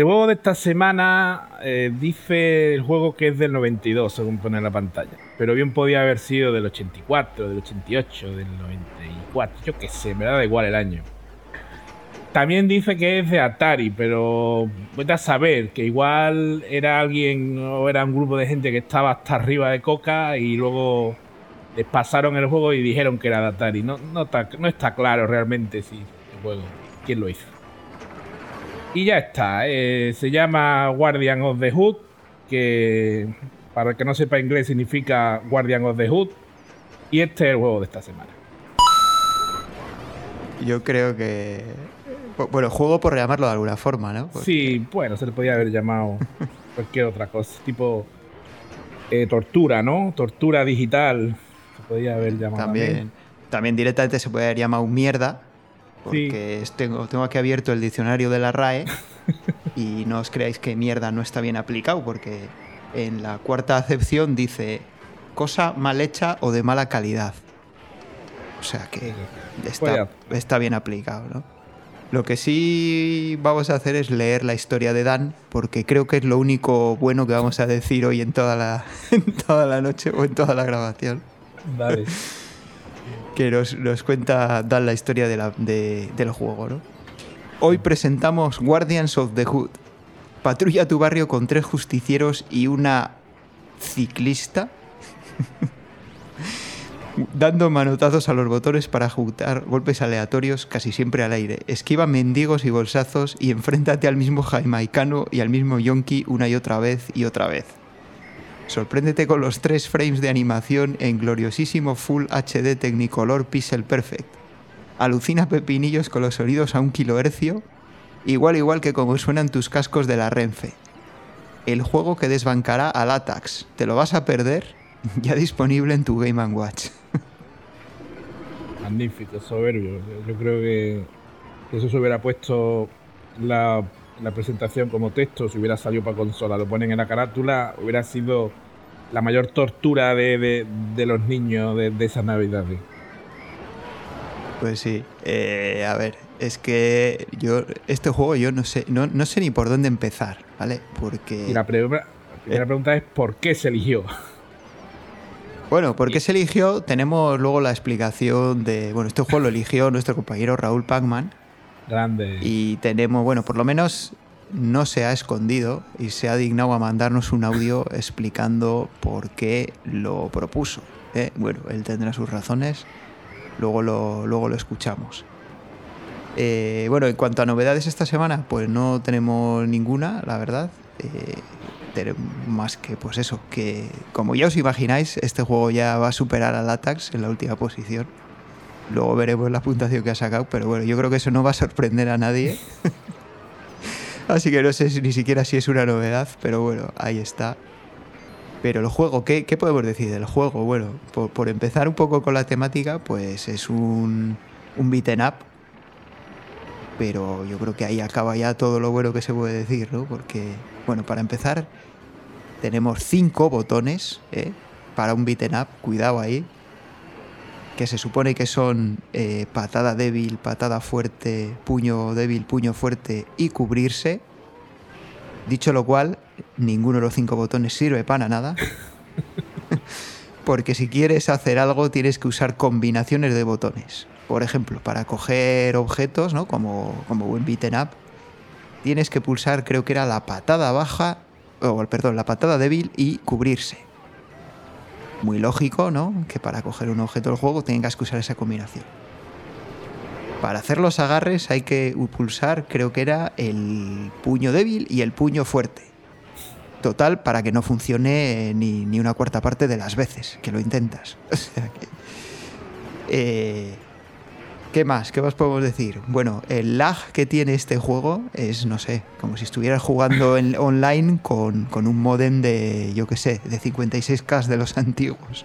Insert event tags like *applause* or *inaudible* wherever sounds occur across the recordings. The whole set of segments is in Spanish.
El juego de esta semana eh, dice el juego que es del 92, según pone la pantalla. Pero bien podía haber sido del 84, del 88, del 94. Yo qué sé, me da igual el año. También dice que es de Atari, pero voy a saber que igual era alguien o era un grupo de gente que estaba hasta arriba de coca y luego les pasaron el juego y dijeron que era de Atari. No, está, claro realmente si el juego, quién lo hizo. Y ya está, eh, se llama Guardian of the Hood, que para el que no sepa inglés significa Guardian of the Hood. Y este es el juego de esta semana. Yo creo que bueno, juego por llamarlo de alguna forma, ¿no? Sí, bueno, se le podía haber llamado *laughs* cualquier otra cosa, tipo eh, tortura, ¿no? Tortura digital, se podía haber llamado. También, también directamente se puede haber llamado mierda, porque tengo, tengo aquí abierto el diccionario de la RAE y no os creáis que mierda no está bien aplicado, porque en la cuarta acepción dice cosa mal hecha o de mala calidad. O sea que está, está bien aplicado, ¿no? Lo que sí vamos a hacer es leer la historia de Dan, porque creo que es lo único bueno que vamos a decir hoy en toda la, *laughs* toda la noche o en toda la grabación. Vale. *laughs* que nos, cuenta la historia del juego, ¿no? Hoy presentamos Guardians of the Hood. Patrulla tu barrio con tres justicieros y una ciclista *laughs* dando manotazos a los botones para ejecutar golpes aleatorios casi siempre al aire. Esquiva mendigos y bolsazos y enfréntate al mismo jamaicano y al mismo yonki una y otra vez y otra vez. Sorpréndete con los tres frames de animación en gloriosísimo Full HD Technicolor Pixel Perfect. Alucina pepinillos con los sonidos a un kilohercio, igual igual que como suenan tus cascos de la Renfe. El juego que desbancará al Atax. ¿Te lo vas a perder? *laughs* Ya disponible en tu Game Watch. *laughs* Magnífico, soberbio. Yo creo que eso se hubiera puesto la, presentación como texto, si hubiera salido para consola, lo ponen en la carátula, hubiera sido la mayor tortura de, los niños de, de esas navidades. Pues sí, eh, a ver, es que yo este juego yo no sé, no, no sé ni por dónde empezar, ¿vale? Porque... Y la, primera eh. pregunta es ¿por qué se eligió? Bueno, ¿por qué se eligió? Tenemos luego la explicación de. Bueno, este juego lo eligió nuestro compañero Raúl Pacman. Y tenemos, bueno, por lo menos no se ha escondido y se ha dignado a mandarnos un audio explicando por qué lo propuso. ¿eh? Bueno, él tendrá sus razones, luego lo, luego lo escuchamos. Eh, bueno, en cuanto a novedades esta semana, pues no tenemos ninguna, la verdad. Eh, más que pues eso, que como ya os imagináis, este juego ya va a superar al Atax en la última posición. Luego veremos la puntuación que ha sacado, pero bueno, yo creo que eso no va a sorprender a nadie. *laughs* Así que no sé ni siquiera si es una novedad, pero bueno, ahí está. Pero el juego, ¿qué, qué podemos decir del juego? Bueno, por, por, empezar un poco con la temática, pues es un, un beaten up. Pero yo creo que ahí acaba ya todo lo bueno que se puede decir, ¿no? Porque bueno, para empezar, tenemos cinco botones ¿eh? para un beaten up, cuidado ahí, que se supone que son eh, patada débil, patada fuerte, puño débil, puño fuerte y cubrirse. Dicho lo cual, ninguno de los cinco botones sirve para nada. *laughs* Porque si quieres hacer algo tienes que usar combinaciones de botones. Por ejemplo, para coger objetos, ¿no? como, como buen beaten up, tienes que pulsar, creo que era la patada baja, o perdón, la patada débil y cubrirse. Muy lógico, ¿no? Que para coger un objeto del juego tengas que usar esa combinación. Para hacer los agarres hay que pulsar, creo que era el puño débil y el puño fuerte. Total, para que no funcione ni, ni una cuarta parte de las veces que lo intentas. *laughs* O sea que. Eh, ¿Qué más? ¿Qué más podemos decir? Bueno, el lag que tiene este juego es, no sé, como si estuvieras jugando en, *laughs* online con, un modem de, yo qué sé, de 56K de los antiguos.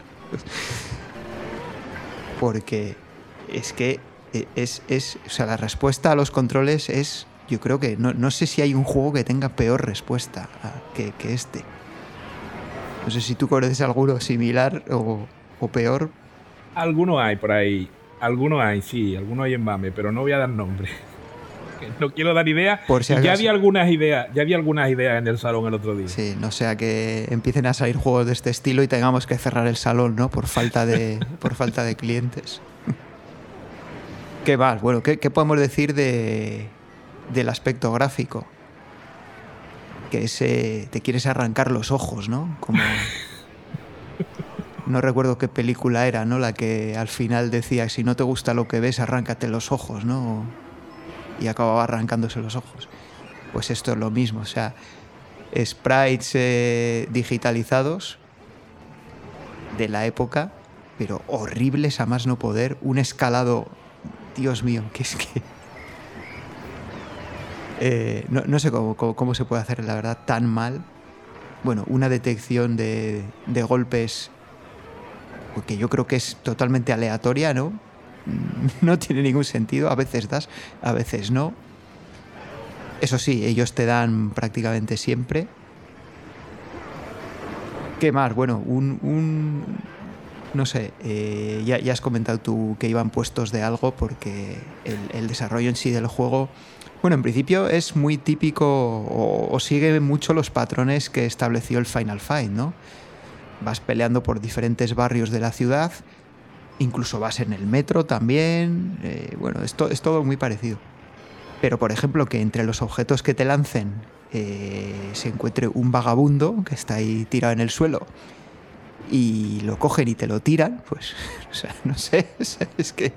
Porque es que es, es, o sea, la respuesta a los controles es, yo creo que no, sé si hay un juego que tenga peor respuesta que, que, este. No sé si tú conoces alguno similar o, o peor. Alguno hay por ahí. Algunos hay, sí, algunos hay en Mame, pero no voy a dar nombre. *laughs* no quiero dar ideas. ya había algunas ideas, ya había algunas ideas en el salón el otro día. Sí, no sea que empiecen a salir juegos de este estilo y tengamos que cerrar el salón, ¿no? Por falta de, *laughs* por falta de clientes. ¿Qué más? Bueno, ¿qué, podemos decir de, del aspecto gráfico? Que ese te quieres arrancar los ojos, ¿no? Como *laughs* no recuerdo qué película era, ¿no? La que al final decía, si no te gusta lo que ves, arráncate los ojos, ¿no? Y acababa arrancándose los ojos. Pues esto es lo mismo, o sea, sprites eh, digitalizados de la época, pero horribles a más no poder, un escalado, Dios mío, que es que... Eh, no, sé cómo, se puede hacer, la verdad, tan mal. Bueno, una detección de, de golpes que yo creo que es totalmente aleatoria, ¿no? *laughs* No tiene ningún sentido, a veces das, a veces no. Eso sí, ellos te dan prácticamente siempre. ¿Qué más? Bueno, un... no sé, eh, ya, has comentado tú que iban puestos de algo porque el, desarrollo en sí del juego, bueno, en principio es muy típico o, o sigue mucho los patrones que estableció el Final Fight, ¿no? Vas peleando por diferentes barrios de la ciudad, incluso vas en el metro también, eh, bueno, esto es todo muy parecido. Pero por ejemplo que entre los objetos que te lancen eh, se encuentre un vagabundo que está ahí tirado en el suelo y lo cogen y te lo tiran, pues, *laughs* o sea, no sé, *laughs* es que...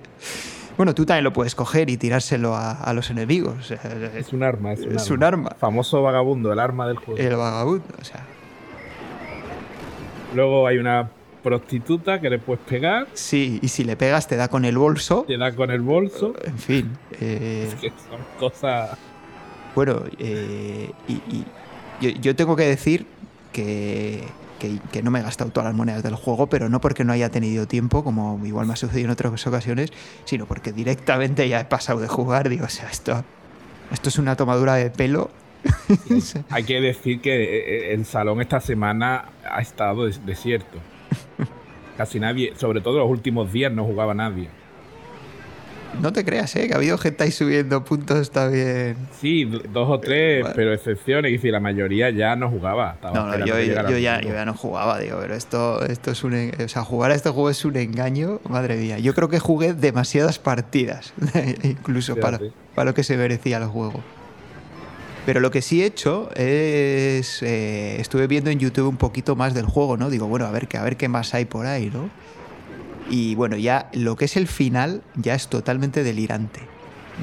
Bueno, tú también lo puedes coger y tirárselo a, los enemigos. es un arma, es, un, es un arma. Famoso vagabundo, el arma del juego. El vagabundo, o sea, Luego hay una prostituta que le puedes pegar. Sí, y si le pegas te da con el bolso. Te da con el bolso. En fin. Eh, *laughs* es que son cosas... Bueno, eh, y, yo, tengo que decir que, que, no me he gastado todas las monedas del juego, pero no porque no haya tenido tiempo, como igual me ha sucedido en otras ocasiones, sino porque directamente ya he pasado de jugar. Digo, o sea, esto, esto es una tomadura de pelo *laughs* Hay que decir que eh, eh, el salón esta semana ha estado desierto. Casi nadie, sobre todo los últimos días, no jugaba nadie. No te creas, ¿eh? Que ha habido gente ahí subiendo puntos, está bien. Sí, dos o tres, pero excepciones. Y si la mayoría ya no jugaba. no, yo, ya, ya, no jugaba, digo, pero esto, esto es un. O sea, jugar a este juego es un engaño, madre mía. Yo creo que jugué demasiadas partidas, *laughs* incluso para, para lo que se merecía el juego. Pero lo que sí he hecho es. Eh, estuve viendo en YouTube un poquito más del juego, ¿no? Digo, bueno, a ver, a ver qué más hay por ahí, ¿no? Y bueno, ya lo que es el final ya es totalmente delirante.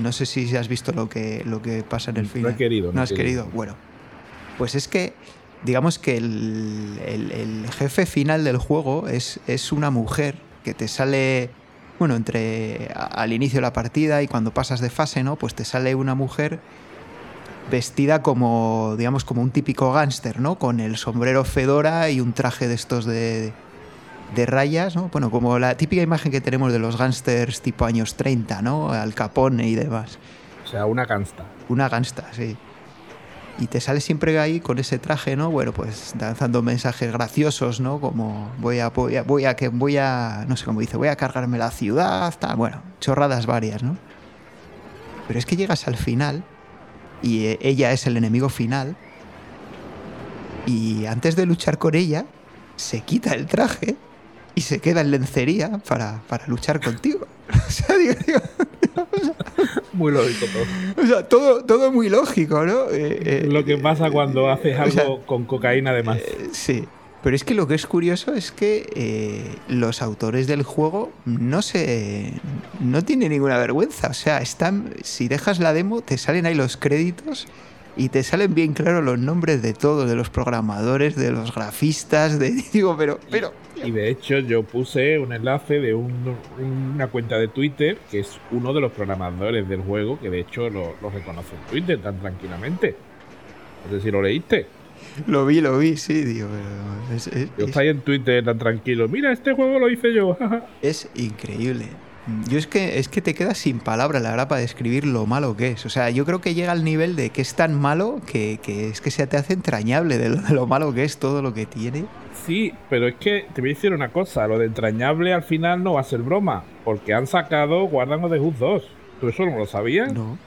No sé si has visto lo que, lo que pasa en el final. No he querido. No, has querido. Bueno, pues es que digamos que el, el, jefe final del juego es, es una mujer que te sale, bueno, entre al inicio de la partida y cuando pasas de fase, ¿no? Pues te sale una mujer vestida como, digamos, como un típico gángster, ¿no? Con el sombrero fedora y un traje de estos de, de rayas, ¿no? Bueno, como la típica imagen que tenemos de los gángsters tipo años 30, ¿no? Al Capone y demás. O sea, una gangsta. Una gangsta, sí. Y te sale siempre ahí con ese traje, ¿no? Bueno, pues lanzando mensajes graciosos, ¿no? Como voy a, voy a, voy a, que voy a, no sé cómo dice, voy a cargarme la ciudad, tal, bueno, chorradas varias, ¿no? Pero es que llegas al final y eh, ella es el enemigo final. Y antes de luchar con ella, se quita el traje y se queda en lencería para, luchar contigo. *laughs* o sea, digo, *laughs* muy lógico todo. O sea, todo, todo muy lógico, ¿no? Eh, eh, Lo que pasa cuando haces algo con cocaína además. sí. Pero es que lo que es curioso es que eh, los autores del juego no se. no tienen ninguna vergüenza. O sea, están. Si dejas la demo, te salen ahí los créditos y te salen bien claros los nombres de todos, de los programadores, de los grafistas, de. *laughs* Digo, pero. pero y de hecho, yo puse un enlace de una cuenta de Twitter que es uno de los programadores del juego, que de hecho lo, lo reconoce en Twitter tan tranquilamente. No sé si lo leíste. *laughs* Lo vi, lo vi, sí, digo. yo estoy en Twitter tan tranquilo. Mira, este juego lo hice yo. *laughs* es increíble. Yo es que es que te quedas sin palabras, la verdad, para describir lo malo que es. O sea, yo creo que llega al nivel de que es tan malo que, es que se te hace entrañable de lo, malo que es todo lo que tiene. Sí, pero es que te voy a decir una cosa, lo de entrañable al final no va a ser broma, porque han sacado Guardian of the 2. ¿Tú eso no lo sabías? No.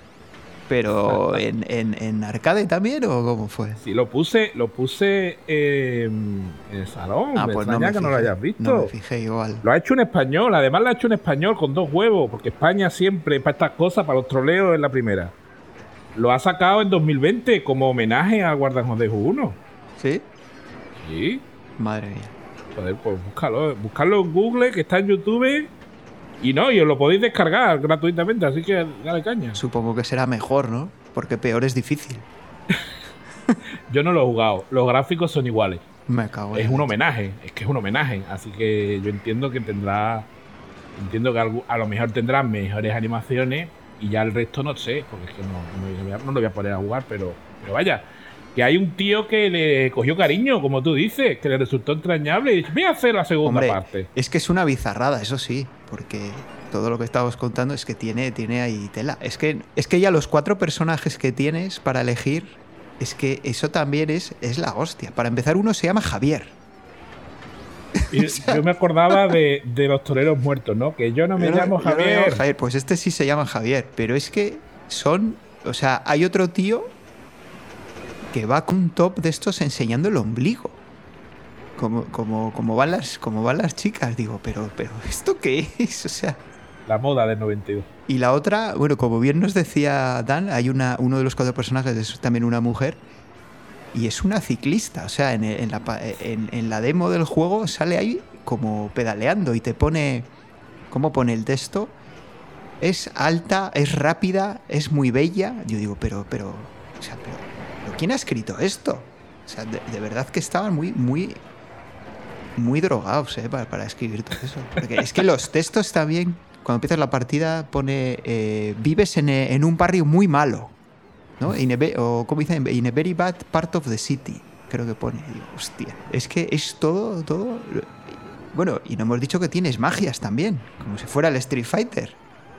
Pero en, en, en arcade también o cómo fue? Sí, lo puse, lo puse eh, en el salón. Ah, pues no me que no lo hayas visto. No me fijé igual. Lo ha hecho en español, además lo ha hecho en español con dos huevos, porque España siempre, para estas cosas, para los troleos, es la primera. Lo ha sacado en 2020 como homenaje a Guardianes de 1. ¿Sí? Sí. Madre mía. Joder, pues búscalo, buscarlo en Google, que está en YouTube. Y no, y os lo podéis descargar gratuitamente, así que dale caña. Supongo que será mejor, ¿no? Porque peor es difícil. *laughs* Yo no lo he jugado, los gráficos son iguales. Me cago en Es un homenaje, es que es un homenaje. Así que yo entiendo que tendrá. Entiendo que a lo mejor tendrá mejores animaciones y ya el resto no sé, porque es que no, no, lo voy a- no lo voy a poner a jugar, pero, pero vaya. Que hay un tío que le cogió cariño, como tú dices, que le resultó entrañable y dice, voy a hacer la segunda Hombre, parte. es que es una bizarrada, eso sí, porque todo lo que estábamos contando es que tiene, tiene ahí tela. Es que, es que ya los cuatro personajes que tienes para elegir, es que eso también es, es la hostia. Para empezar, uno se llama Javier. Y yo *laughs* me acordaba de, de los toreros muertos, ¿no? Que yo no me Yo no- llamo yo no me Javier. llamo Javier. Pues este sí se llama Javier, pero es que son, o sea, hay otro tío que va con un top de estos enseñando el ombligo. Como, como, como, van las, como van las chicas, digo, pero, pero ¿esto qué es? O sea, La moda del 92. Y la otra, bueno, como bien nos decía Dan, hay una, uno de los cuatro personajes es también una mujer y es una ciclista. O sea, en, en la, pa- en- en la demo del juego sale ahí como pedaleando y te pone, ¿cómo pone el texto? Es alta, es rápida, es muy bella. Yo digo, pero, pero, o sea, pero, pero ¿quién ha escrito esto? O sea, de, de verdad que estaban muy, muy, muy drogados, ¿eh? Para, para escribir todo eso. Porque es que los textos también, cuando empiezas la partida, pone, eh, vives en, eh, en un barrio muy malo, ¿no? In a o, como dicen? In a very bad part of the city, creo que pone. Y digo, hostia, es que es todo, todo... Bueno, y no hemos dicho que tienes magias también, como si fuera el Street Fighter.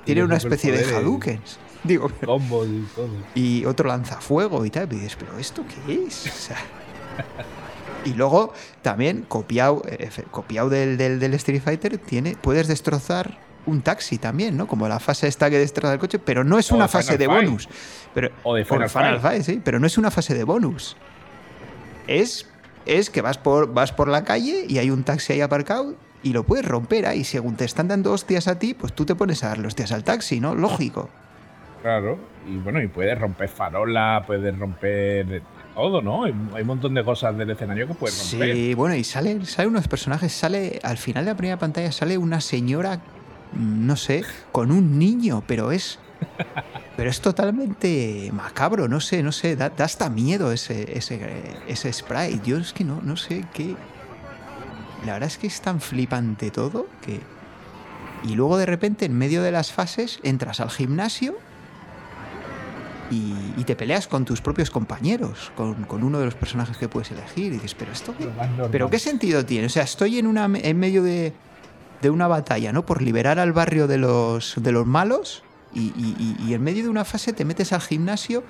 Tiene una especie de. Hadoukens. Digo, pero- Combos y todo. y otro lanzafuego y tal. Y dices, ¿pero esto qué es? O sea, y luego también, copiado, eh, copiado del, del, del Street Fighter, tiene, puedes destrozar un taxi también, ¿no? Como la fase esta que destroza el coche, pero no es O una de fase Final de bonus. Pero, O de Final. Fight, sí, pero no es una fase de bonus. Es, es que vas por, vas por la calle y hay un taxi ahí aparcado y lo puedes romper ahí. Según te están dando hostias a ti, pues tú te pones a darle hostias al taxi, ¿no? Lógico. Claro, y bueno, y puedes romper farolas, puedes romper todo, ¿no? Hay, hay un montón de cosas del escenario que puedes romper. Sí, bueno, y sale, sale unos personajes, sale, al final de la primera pantalla sale una señora, mm, no sé, con un niño, pero es. *laughs* Pero es totalmente macabro, no sé, no sé, da, da hasta miedo ese, ese, ese sprite. Yo es que no, no sé qué. La verdad es que es tan flipante todo que. Y luego de repente, en medio de las fases, entras al gimnasio y, y te peleas con tus propios compañeros, con, con uno de los personajes que puedes elegir. Y dices, pero esto qué. ¿Pero qué sentido tiene? O sea, estoy en, una, en medio de, de una batalla, ¿no? Por liberar al barrio de los, de los malos y, y- en medio de una fase te metes al gimnasio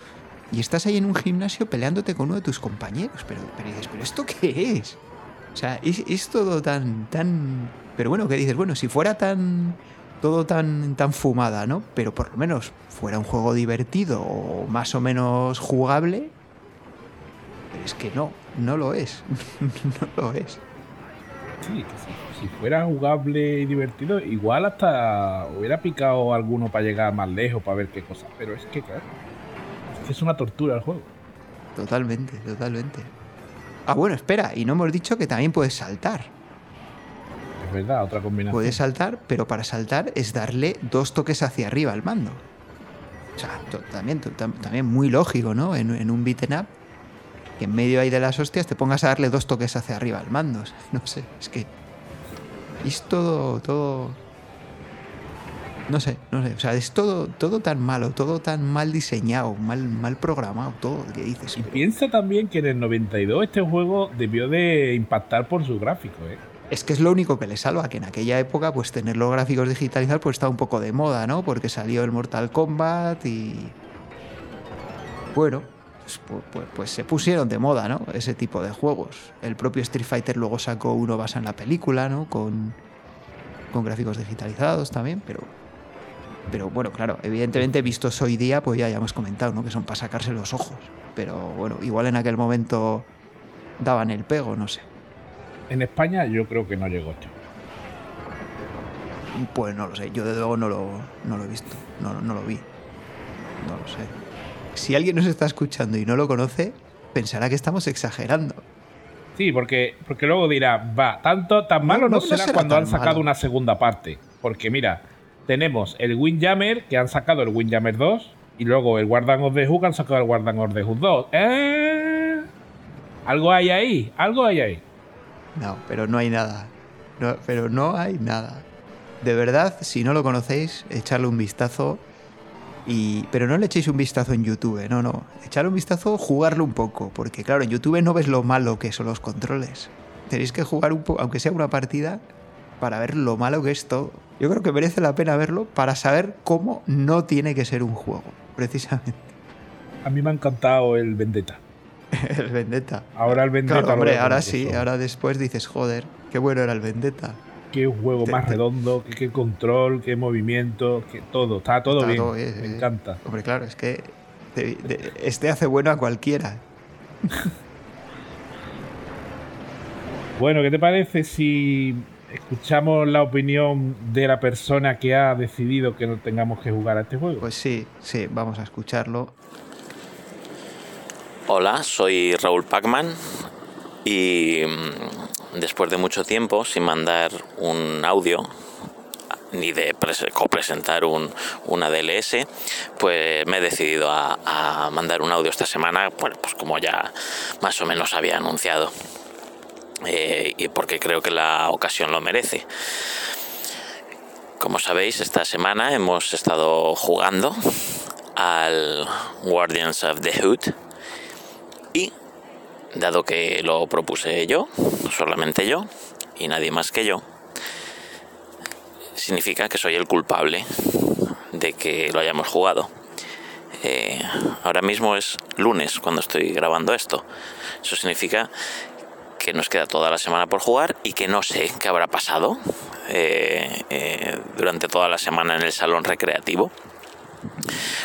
y estás ahí en un gimnasio peleándote con uno de tus compañeros. Pero, pero dices, ¿pero esto qué es? O sea, es, es todo tan, tan... Pero bueno, ¿qué dices? Bueno, si fuera tan... Todo tan, tan fumada, ¿no? Pero por lo menos fuera un juego divertido o más o menos jugable. Es que no, no lo es. *laughs* no lo es. Sí, que si, si fuera jugable y divertido, igual hasta hubiera picado alguno para llegar más lejos, para ver qué cosa. Pero es que, claro, es que es una tortura el juego. Totalmente, totalmente. Ah, bueno, espera, y no hemos dicho que también puedes saltar. Es verdad, otra combinación. Puedes saltar, pero para saltar es darle dos toques hacia arriba al mando. O sea, también, también muy lógico, ¿no? En, en un beaten up, que en medio ahí de las hostias te pongas a darle dos toques hacia arriba al mando. O *laughs* sea, No sé, es que. Es todo, todo. No sé, no sé. O sea, es todo, todo tan malo, todo tan mal diseñado, mal, mal programado, todo que dices. Y pero- piensa también que en el 92 este juego debió de impactar por su gráfico, ¿eh? Es que es lo único que le salva, que en aquella época, pues tener los gráficos digitalizados, pues estaba un poco de moda, ¿no? Porque salió el Mortal Kombat y. Bueno, pues, pu- pues- pues se pusieron de moda, ¿no? Ese tipo de juegos. El propio Street Fighter luego sacó uno basado en la película, ¿no? Con, con gráficos digitalizados también, pero. Pero bueno, claro, evidentemente vistos hoy día, pues ya, ya hemos comentado, ¿no? Que son para sacarse los ojos. Pero bueno, igual en aquel momento daban el pego, no sé. En España yo creo que no llegó esto. Pues no lo sé, yo de luego no lo, no lo he visto, no, no lo vi. No lo sé. Si alguien nos está escuchando y no lo conoce, pensará que estamos exagerando. Sí, porque, porque luego dirá, va, tanto tan malo no, será, será cuando han sacado malo. una segunda parte. Porque mira, tenemos el Windjammer, que han sacado el Windjammer 2, y luego el Guardian of the Hook han sacado el Guardian of the Hook 2. ¿Eh? Algo hay ahí, algo hay ahí. No, pero no hay nada. No, pero no hay nada. De verdad, si no lo conocéis, echarle un vistazo. Y, pero no le echéis un vistazo en YouTube, no, no. Echarle un vistazo, jugarlo un poco. Porque claro, en YouTube no ves lo malo que son los controles. Tenéis que jugar un poco, aunque sea una partida, para ver lo malo que es todo. Yo creo que merece la pena verlo para saber cómo no tiene que ser un juego, precisamente. A mí me ha encantado el Vendetta. *laughs* El Vendetta. Ahora el Vendetta. Claro, hombre, ahora sí, que ahora después dices, joder, qué bueno era el Vendetta. Qué juego Te- más te- redondo, qué, qué control, qué movimiento, qué todo. Está todo Está bien. todo me sí. encanta. Hombre, claro, es que te- este hace bueno a cualquiera. *laughs* Bueno, ¿qué te parece si escuchamos la opinión de la persona que ha decidido que no tengamos que jugar a este juego? Pues sí, sí, vamos a escucharlo. Hola, soy Raúl Pacman y mm, después de mucho tiempo sin mandar un audio ni de pres- copresentar un, una DLS, pues me he decidido a, a mandar un audio esta semana, bueno, pues como ya más o menos había anunciado. Eh, y porque creo que la ocasión lo merece. Como sabéis, esta semana hemos estado jugando al Guardians of the Hood y dado que lo propuse yo, solamente yo y nadie más que yo, significa que soy el culpable de que lo hayamos jugado. Eh, ahora mismo es lunes cuando estoy grabando esto. Eso significa que nos queda toda la semana por jugar y que no sé qué habrá pasado eh, eh, durante toda la semana en el salón recreativo.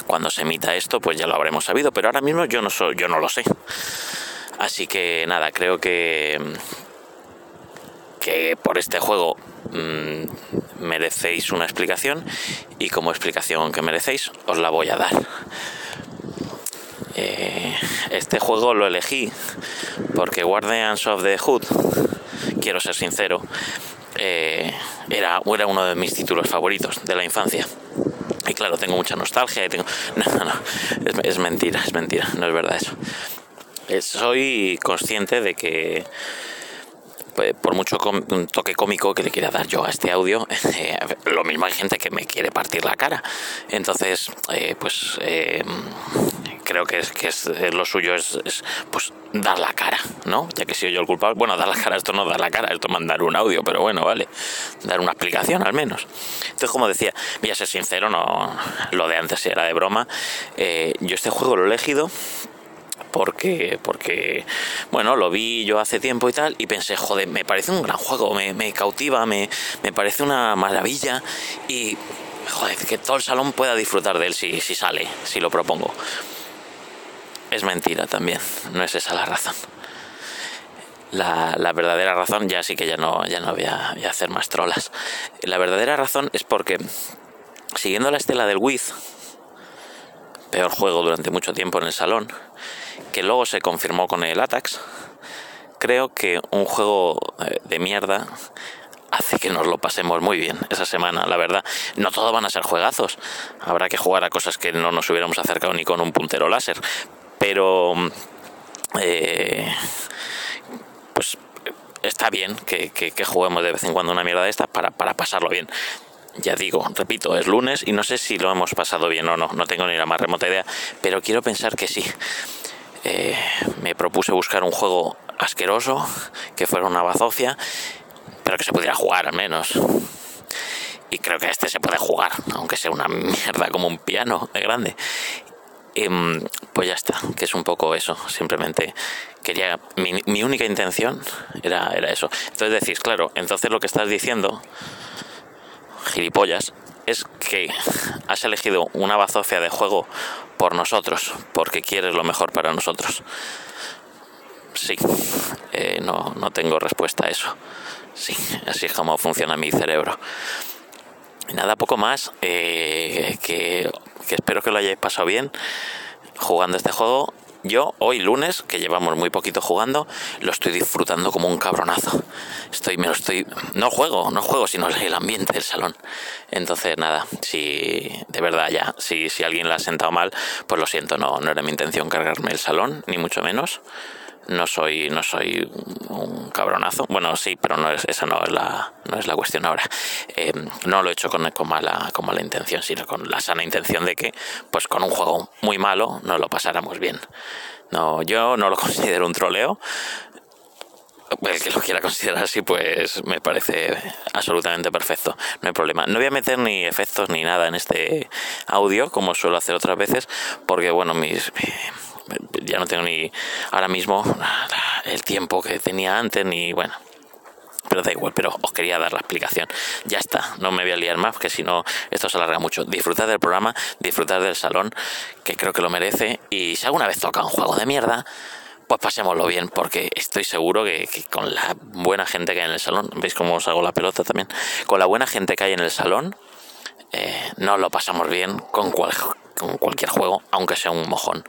Cuando se emita esto, pues ya lo habremos sabido, pero ahora mismo yo no soy, yo no lo sé. Así que nada, creo que que por este juego mm, merecéis una explicación y como explicación que merecéis os la voy a dar. Eh, este juego lo elegí porque Guardians of the Hood, quiero ser sincero, eh, era, era uno de mis títulos favoritos de la infancia. Y claro, tengo mucha nostalgia y tengo... *laughs* No, no, es, mentira, es mentira, no es verdad eso. Soy consciente de que pues, por mucho toque cómico que le quiera dar yo a este audio, *laughs* eh, lo mismo hay gente que me quiere partir la cara. Entonces, eh, pues eh, creo que es que es, lo suyo es, es, pues dar la cara, ¿no? Ya que soy yo el culpable. Bueno, dar la cara, esto no dar la cara, esto mandar un audio, pero bueno, vale. Dar una explicación al menos. Entonces, como decía, voy a ser sincero, no lo de antes era de broma. Eh, yo este juego lo he elegido porque, porque, bueno, lo vi yo hace tiempo y tal, y pensé, joder, me parece un gran juego, me, me cautiva, me, me parece una maravilla, y, joder, que todo el salón pueda disfrutar de él si, si sale, si lo propongo. Es mentira también, no es esa la razón. La, la verdadera razón, ya sí que ya no, ya no voy a, hacer más trolas. La verdadera razón es porque, siguiendo la estela del Wiz, peor juego durante mucho tiempo en el salón, que luego se confirmó con el Atax, creo que un juego eh, de mierda hace que nos lo pasemos muy bien esa semana, la verdad. No todos van a ser juegazos. Habrá que jugar a cosas que no nos hubiéramos acercado ni con un puntero láser. Pero... eh, pues está bien que, que- juguemos de vez en cuando una mierda de esta para, para pasarlo bien. Ya digo, repito, es lunes y no sé si lo hemos pasado bien o no, no tengo ni la más remota idea, pero quiero pensar que sí. Eh, me propuse buscar un juego asqueroso, que fuera una bazofia, pero que se pudiera jugar al menos. Y creo que este se puede jugar, aunque sea una mierda como un piano de grande. Em, pues ya está, que es un poco eso. Simplemente quería. Mi, mi única intención era, era eso. Entonces decís, claro, entonces lo que estás diciendo, gilipollas, es que has elegido una bazofia de juego por nosotros, porque quieres lo mejor para nosotros. Sí, eh, no, no tengo respuesta a eso. Sí, así es como funciona mi cerebro. Nada, poco más. eh, que, que espero que lo hayáis pasado bien jugando este juego. Yo hoy lunes, que llevamos muy poquito jugando, lo estoy disfrutando como un cabronazo. Estoy, me lo estoy, no juego, no juego, sino el ambiente del salón. Entonces nada, si de verdad ya, si, si alguien la ha sentado mal, pues lo siento, no, no era mi intención cargarme el salón, ni mucho menos. No soy, no soy un cabronazo. Bueno, sí, pero no es, esa no es la, no es la cuestión ahora. Eh, no lo he hecho con, con mala, con mala intención, sino con la sana intención de que, pues con un juego muy malo, nos lo pasáramos bien. No, yo no lo *laughs* considero un troleo. El que lo quiera considerar así, pues me parece absolutamente perfecto. No hay problema. No voy a meter ni efectos ni nada en este audio, como suelo hacer otras veces, porque, bueno, mis. Ya no tengo ni ahora mismo el tiempo que tenía antes, ni bueno, pero da igual, pero os quería dar la explicación. Ya está, no me voy a liar más, porque si no, esto se alarga mucho. Disfrutad del programa, disfrutad del salón, que creo que lo merece. Y si alguna vez toca un juego de mierda, pues pasémoslo bien, porque estoy seguro que, que con la buena gente que hay en el salón, ¿veis cómo os hago la pelota también? Con la buena gente que hay en el salón, eh, nos lo pasamos bien con, cual, con cualquier juego, aunque sea un mojón.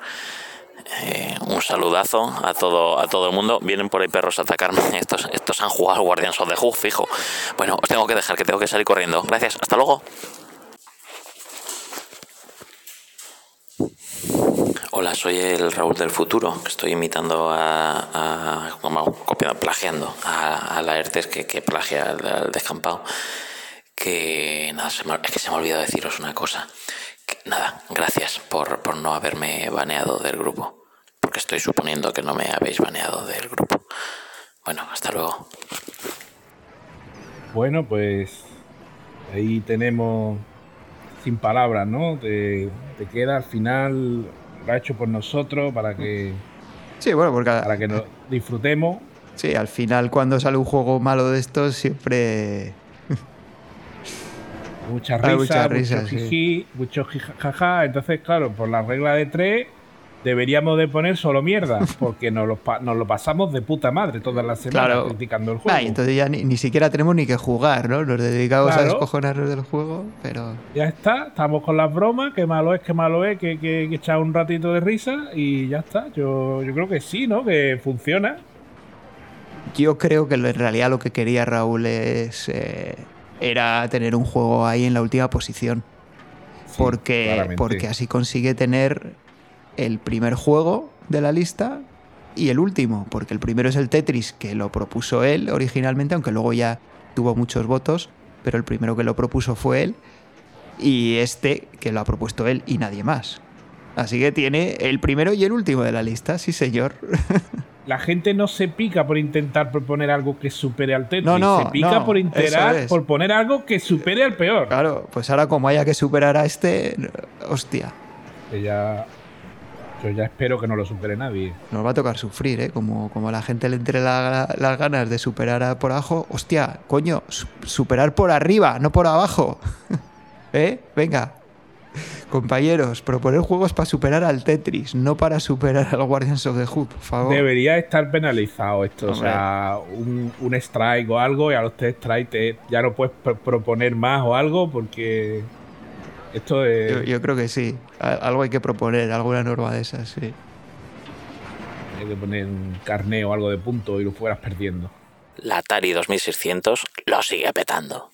Eh, un saludazo a todo a todo el mundo. Vienen por ahí perros a atacarme. *laughs* Estos, estos han jugado Guardians of the Hook, fijo. Bueno, os tengo que dejar, que tengo que salir corriendo. Gracias, hasta luego. Hola, soy el Raúl del futuro. Estoy imitando a. a como copiando, plagiando a, a la ERTES que, que plagia al, al descampado. Que nada, se me, es que se me ha olvidado deciros una cosa. Nada, gracias por, por no haberme baneado del grupo. Porque estoy suponiendo que no me habéis baneado del grupo. Bueno, hasta luego. Bueno, pues ahí tenemos sin palabras, ¿no? Te, te queda al final, lo ha hecho por nosotros para que, Sí, bueno, porque para que nos disfrutemos. sí, al final cuando sale un juego malo de estos siempre... Muchas Hay risas, muchas risas, mucho sí. jiji, mucho jaja. Entonces, claro, por la regla de tres deberíamos de poner solo mierda, *laughs* porque nos lo, nos lo pasamos de puta madre todas las semanas Claro. criticando el juego. Ah, y entonces ya ni, ni siquiera tenemos ni que jugar, ¿no? Nos dedicamos a Claro. descojonarnos del juego, pero... Ya está, estamos con las bromas, que malo es, que malo es, que, que, que echar un ratito de risa y ya está. Yo, yo creo que sí, ¿no? Que funciona. Yo creo que en realidad lo que quería Raúl es... eh, era tener un juego ahí en la última posición. Sí, porque, claramente. porque así consigue tener el primer juego de la lista y el último, porque el primero es el Tetris, que lo propuso él originalmente, aunque luego ya tuvo muchos votos, pero el primero que lo propuso fue él, y este que lo ha propuesto él y nadie más. Así que tiene el primero y el último de la lista, sí señor. *laughs* La gente no se pica por intentar proponer algo que supere al Tetris. No, no, se pica no, por intentar, es. por poner algo que supere al peor. Claro, pues ahora como haya que superar a este, hostia, ya. Yo ya espero que no lo supere nadie. nos va a tocar sufrir, ¿eh? Como, como a la gente le entre la- las ganas de superar a por abajo, hostia, coño, su- superar por arriba, no por abajo. *laughs* ¿Eh? Venga. *laughs* Compañeros, proponer juegos para superar al Tetris, no para superar al Guardians of the Hood, por favor. Debería estar penalizado esto. Hombre. O sea, un, un strike o algo, y a los tres strikes te- ya no puedes pro- proponer más o algo porque. Esto es. Yo, yo creo que sí. Algo hay que proponer, alguna norma de esas, sí. Hay que poner un carné o algo de punto y lo fueras perdiendo. La Atari 2600 lo sigue petando.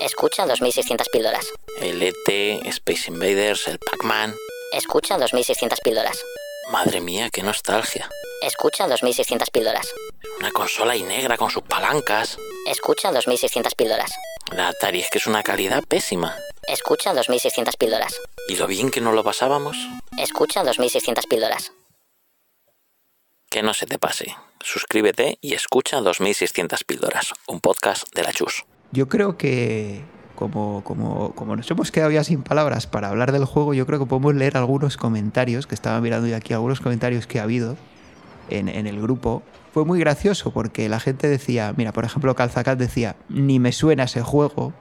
Escucha 2600 píldoras. El ET, Space Invaders, el Pac-Man. Escucha 2600 píldoras. Madre mía, qué nostalgia. Escucha 2600 píldoras. Una consola y negra con sus palancas. Escucha 2600 píldoras. La Atari es que es una calidad pésima. Escucha 2600 píldoras. ¿Y lo bien que nos lo pasábamos? Escucha 2600 píldoras. Que no se te pase. Suscríbete y escucha 2600 píldoras, un podcast de la Chus. Yo creo que, como, como, como nos hemos quedado ya sin palabras para hablar del juego, yo creo que podemos leer algunos comentarios, que estaba mirando yo aquí algunos comentarios que ha habido en, en el grupo. Fue muy gracioso porque la gente decía, mira, por ejemplo, Calzacat decía, ni me suena ese juego.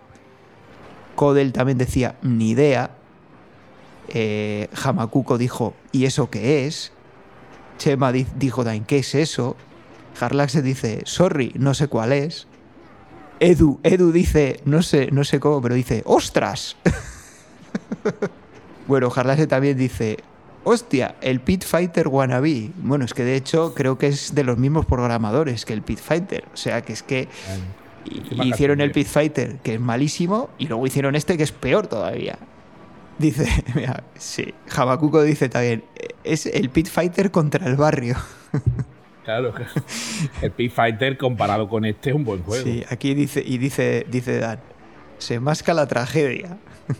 Kodel también decía, ni idea. Eh, dijo, ¿y eso qué es? Chema di- dijo ¿qué es eso? Harlax dice, sorry, no sé cuál es. Edu, Edu dice, no sé, no sé cómo, pero dice, ¡ostras! *laughs* bueno, Harlax también dice, hostia, el Pit Fighter Wannabe. Bueno, es que de hecho creo que es de los mismos programadores que el Pit Fighter. O sea, que es que hicieron el. Pit Fighter, que es malísimo, y luego hicieron este, que es peor todavía. Dice, *laughs* mira, sí, Hamakuko dice también, es el Pit Fighter contra el barrio. *laughs* Claro. El Pit Fighter comparado con este es un buen juego. Sí, aquí dice, y dice, dice Dan, se masca la tragedia. *laughs*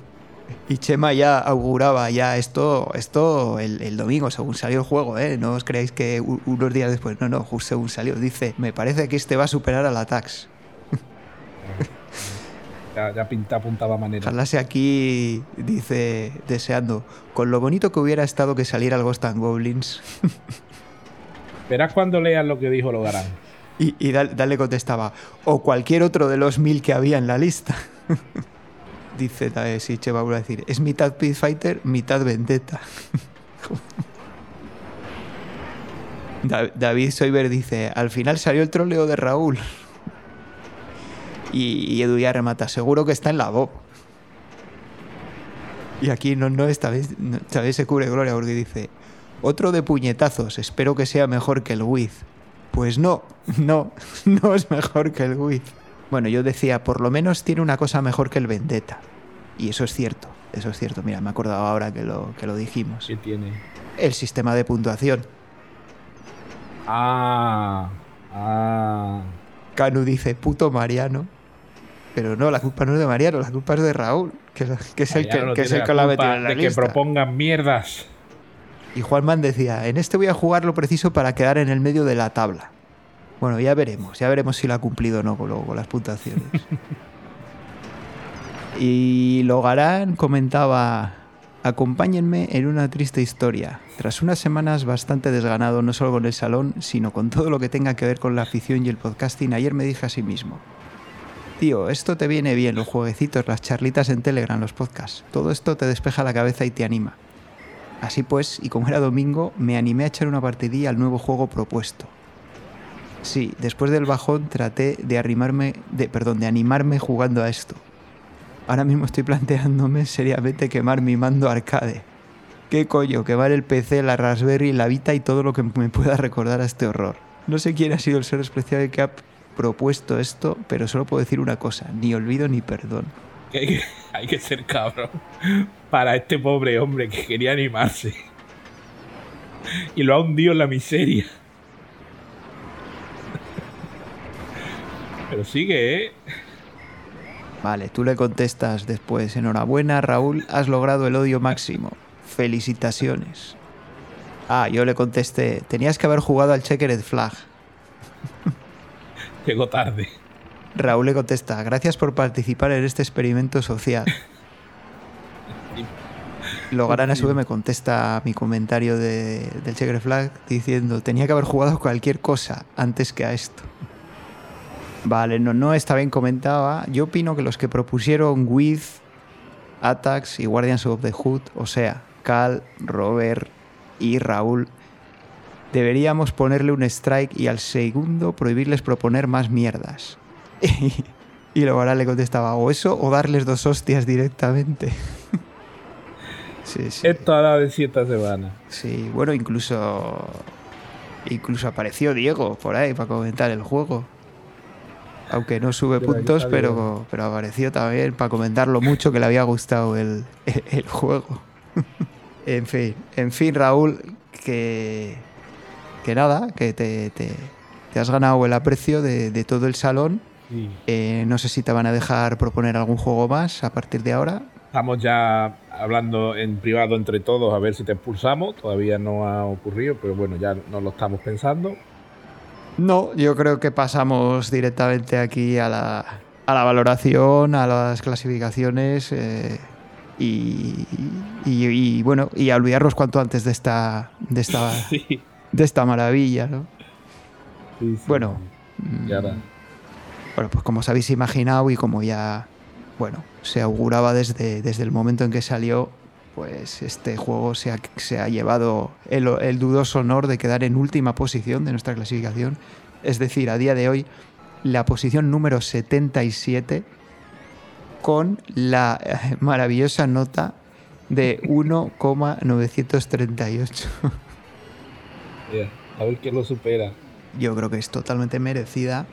Y Chema ya auguraba ya esto, esto el, el domingo, según salió el juego, ¿eh? No os creáis que u- unos días después, no, no, justo según salió. Dice, me parece que este va a superar al Atax. *laughs* Ya, ya pinta apuntaba manera. Jalase aquí dice, deseando, con lo bonito que hubiera estado que saliera el Ghost and Goblins. *laughs* Verás cuando leas lo que dijo Logarán. Y, y Dal, Dal le contestaba, o cualquier otro de los mil que había en la lista. *laughs* Dice, vuelve a decir, es mitad Pit Fighter, mitad Vendetta. *laughs* Da- David Soiber dice, al final salió el troleo de Raúl. *laughs* Y, y Edu ya remata, seguro que está en la Bob. Y aquí no, no esta vez, no, esta vez se cubre gloria porque dice, otro de puñetazos, espero que sea mejor que el Wiz. Pues no, no, *laughs* no es mejor que el Wiz. Bueno, yo decía, por lo menos tiene una cosa mejor que el Vendetta. Y eso es cierto, eso es cierto. Mira, me he acordado ahora que lo, que lo dijimos. ¿Qué tiene? El sistema de puntuación. Ah. Ah. Canu dice, puto Mariano. Pero no, la culpa no es de Mariano, la culpa es de Raúl, que, que es el que, es el que la ha culpa metido en la de que propongan mierdas. Y Juanman decía, en este voy a jugar lo preciso para quedar en el medio de la tabla. Bueno, ya veremos, ya veremos si lo ha cumplido o no con, con las puntuaciones. *laughs* y Logarán comentaba, acompáñenme en una triste historia. Tras unas semanas bastante desganado, no solo con el salón, sino con todo lo que tenga que ver con la afición y el podcasting, ayer me dije a sí mismo, Tío, esto te viene bien, los jueguecitos, las charlitas en Telegram, los podcasts. Todo esto te despeja la cabeza y te anima. Así pues, y como era domingo, me animé a echar una partidilla al nuevo juego propuesto. Sí, después del bajón traté de arrimarme, de, perdón, de animarme jugando a esto. Ahora mismo estoy planteándome seriamente quemar mi mando arcade. ¿Qué coño? Quemar el PC, la Raspberry, la Vita y todo lo que me pueda recordar a este horror. No sé quién ha sido el ser especial que ha propuesto esto, pero solo puedo decir una cosa, ni olvido ni perdón. Que hay, que, *laughs* hay que ser cabrón para este pobre hombre que quería animarse. Y lo ha hundido en la miseria. Pero sigue, ¿eh? Vale, tú le contestas después, enhorabuena Raúl, has logrado el odio máximo. Felicitaciones. Ah, yo le contesté, tenías que haber jugado al Checkered Flag. *laughs* Llegó tarde. Raúl le contesta, gracias por participar en este experimento social. Logarán a su vez me contesta mi comentario de- del Checkered Flag diciendo, tenía que haber jugado cualquier cosa antes que a esto. Vale, no, no está bien comentaba. Yo opino que los que propusieron With, Attacks y Guardians of the Hood, o sea, Cal, Robert y Raúl, deberíamos ponerle un strike y al segundo prohibirles proponer más mierdas. *laughs* y luego ahora le contestaba, o eso o darles dos hostias directamente. *laughs* sí, sí. Esto ha dado de siete semanas. Sí, bueno, incluso. Incluso apareció Diego por ahí para comentar el juego. Aunque no sube *laughs* Pero puntos, pero, pero apareció también para comentar lo mucho que le había gustado el, el- el juego. en fin, en fin, Raúl, que. Que nada, que te, te- te has ganado el aprecio de, de todo el salón. Sí. Eh, no sé si te van a dejar proponer algún juego más a partir de ahora. Estamos ya hablando en privado entre todos a ver si te expulsamos. Todavía no ha ocurrido, pero bueno, ya no lo estamos pensando. No, yo creo que pasamos directamente aquí a la, a la valoración, a las clasificaciones eh, y, y- y, bueno, y a olvidarnos cuanto antes de esta, de esta, *laughs* Sí. de esta maravilla, ¿no? sí, sí. Bueno, Ya mm, era. Bueno, pues como os habéis imaginado y como ya, bueno, se auguraba desde, desde el momento en que salió, pues este juego se ha, se ha llevado el, el dudoso honor de quedar en última posición de nuestra clasificación. Es decir, a día de hoy, la posición número 77 con la eh, maravillosa nota de 1,938. Yeah, *laughs* A ver quién lo supera. Yo creo que es totalmente merecida.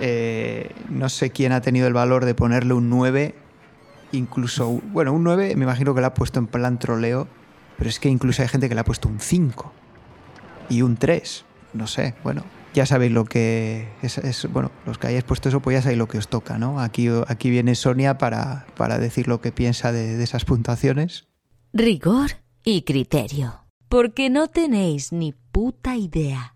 Eh, no sé quién ha tenido el valor de ponerle un 9. Incluso, bueno, un 9 me imagino que lo ha puesto en plan troleo. Pero es que incluso hay gente que le ha puesto un 5. Y un 3. No sé, bueno. Ya sabéis lo que es, es- bueno, los que hayáis puesto eso, pues ya sabéis lo que os toca, ¿no? Aquí, aquí viene Sonia para, para decir lo que piensa de, de esas puntuaciones. Rigor y criterio. Porque no tenéis ni puta idea.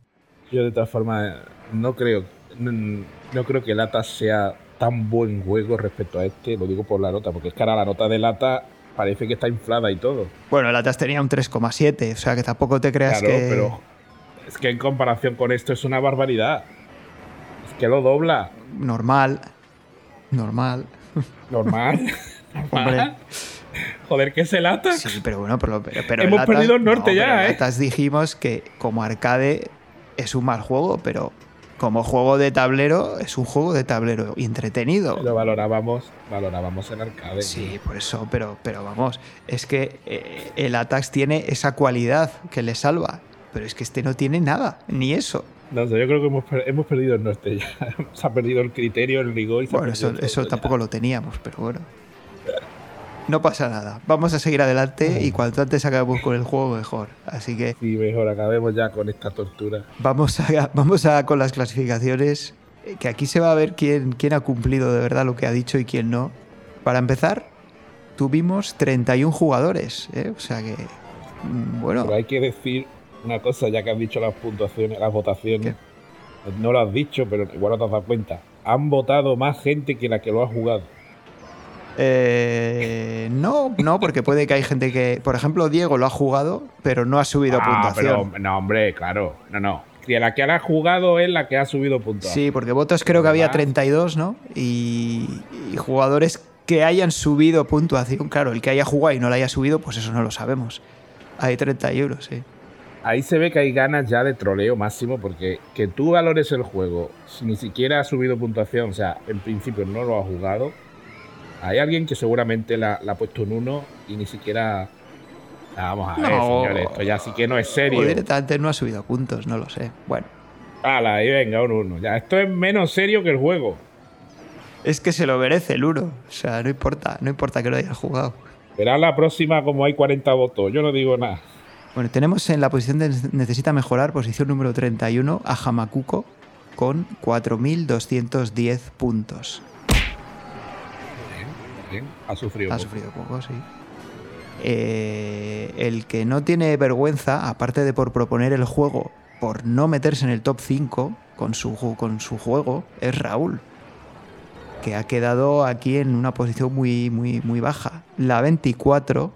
Yo de todas formas no creo, no, creo que Lata sea tan buen juego respecto a este, lo digo por la nota, porque es que ahora la nota de Lata parece que está inflada y todo. Bueno, el Atas tenía un 3,7, o sea que tampoco te creas Claro, que. pero es que en comparación con esto es una barbaridad. Es que lo dobla. Normal. Normal. Normal. *laughs* Normal. Joder, que se lata. Sí, pero bueno, pero, Hemos el perdido el norte no, ya, pero el ¿eh? Atlas dijimos que como arcade es un mal juego, pero como juego de tablero es un juego de tablero y entretenido. Lo valorábamos, valorábamos en arcade. Sí, por eso, pero, pero vamos, es que eh, el Atax tiene esa cualidad que le salva, pero es que este no tiene nada, ni eso. No sé, yo creo que hemos, hemos perdido el norte ya. *laughs* se ha perdido el criterio, el rigor y se Bueno, eso, todo eso ya. tampoco lo teníamos, pero bueno. *laughs* No pasa nada. Vamos a seguir adelante y cuanto antes acabemos con el juego, mejor. Así que Sí, mejor acabemos ya con esta tortura. vamos a, *laughs* vamos a con las clasificaciones. Que aquí se va a ver quién, quién ha cumplido de verdad lo que ha dicho y quién no. Para empezar, tuvimos 31 jugadores. ¿eh? O sea que. mm, Bueno, Pero hay que decir una cosa, ya que has dicho las puntuaciones, las votaciones. No lo has dicho, pero igual no te has dado cuenta. Han votado más gente que la que lo ha jugado. Eh, no, no, porque puede que hay gente que. Por ejemplo, Diego lo ha jugado, pero no ha subido Ah, puntuación. pero no, hombre, claro. No, no. La que ha jugado es la que ha subido puntuación. Sí, porque votos creo que había Además- 32, ¿no? Y, y jugadores que hayan subido puntuación, claro, el que haya jugado y no la haya subido, pues eso no lo sabemos. Hay 30 euros, sí. Ahí se ve que hay ganas ya de troleo máximo porque que tú valores el juego si ni siquiera ha subido puntuación, o sea, en principio no lo ha jugado. Hay alguien que seguramente la, la ha puesto un 1 y ni siquiera... Vamos a ver, No. señores, esto ya sí que no es O serio. directamente no ha subido puntos, no lo sé. Bueno, Hala, ahí venga, un 1. Ya, esto es menos serio que el juego. es que se lo merece el 1. O sea, no importa, no importa que lo hayas jugado. Verás la próxima como hay 40 votos. Yo no digo nada. Bueno, tenemos en la posición de necesita mejorar, posición número 31, a Hamakuko con 4.210 puntos. Bien, ha sufrido. Ha poco. sufrido poco, sí. Eh, el que no tiene vergüenza, aparte de por proponer el juego, por no meterse en el top 5 con su, con su juego, es Raúl. Que ha quedado aquí en una posición muy, muy, muy baja. La 24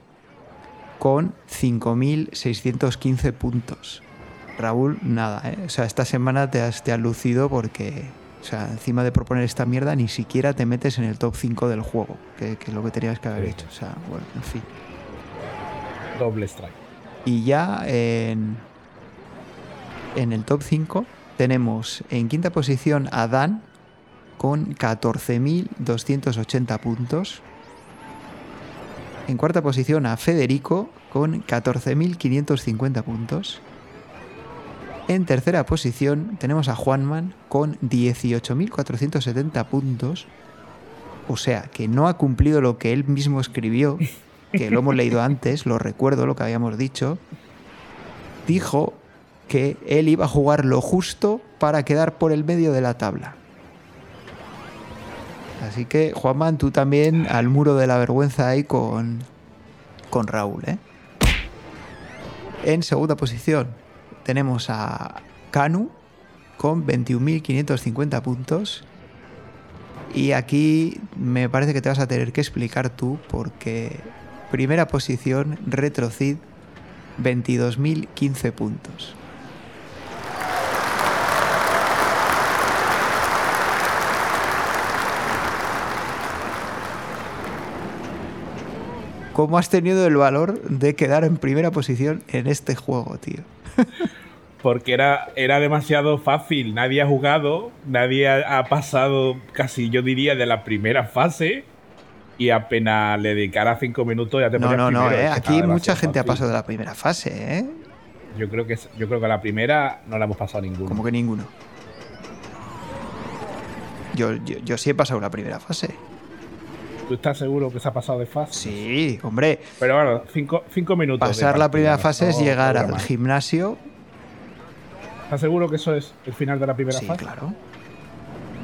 con 5.615 puntos. Raúl, nada, ¿eh? O sea, esta semana te has, te has lucido porque, o sea, encima de proponer esta mierda, ni siquiera te metes en el top 5 del juego, que, que es lo que tenías que haber Sí. hecho. O sea, bueno, en fin. Doble strike. Y ya en, en el top 5 tenemos en quinta posición a Dan con 14.280 puntos. En cuarta posición a Federico con 14.550 puntos. En tercera posición tenemos a Juanman con 18.470 puntos. O sea, que no ha cumplido lo que él mismo escribió, que lo hemos leído antes, lo recuerdo, lo que habíamos dicho. Dijo que él iba a jugar lo justo para quedar por el medio de la tabla. Así que, Juanman, tú también al muro de la vergüenza ahí con, con Raúl, ¿eh? En segunda posición tenemos a Kanu con 21.550 puntos. Y aquí me parece que te vas a tener que explicar tú porque primera posición, Retrocid, 22.015 puntos. ¿cómo has tenido el valor de quedar en primera posición en este juego, tío? *laughs* Porque era, era demasiado fácil. Nadie ha jugado, nadie ha, ha pasado casi, yo diría, de la primera fase. Y apenas le dedicara cinco minutos ya te No, no, no, eh, aquí mucha gente ha pasado de la primera fase, ¿eh? Yo creo que yo creo que la primera no la hemos pasado ninguno. Como que ninguno. Yo, yo, yo sí he pasado la primera fase. ¿Tú estás seguro que se ha pasado de fase? Sí, hombre. Pero bueno, cinco, cinco minutos. de Pasar la primera no, fase es llegar al más. gimnasio. ¿Estás seguro que eso es el final de la primera Sí, fase? claro.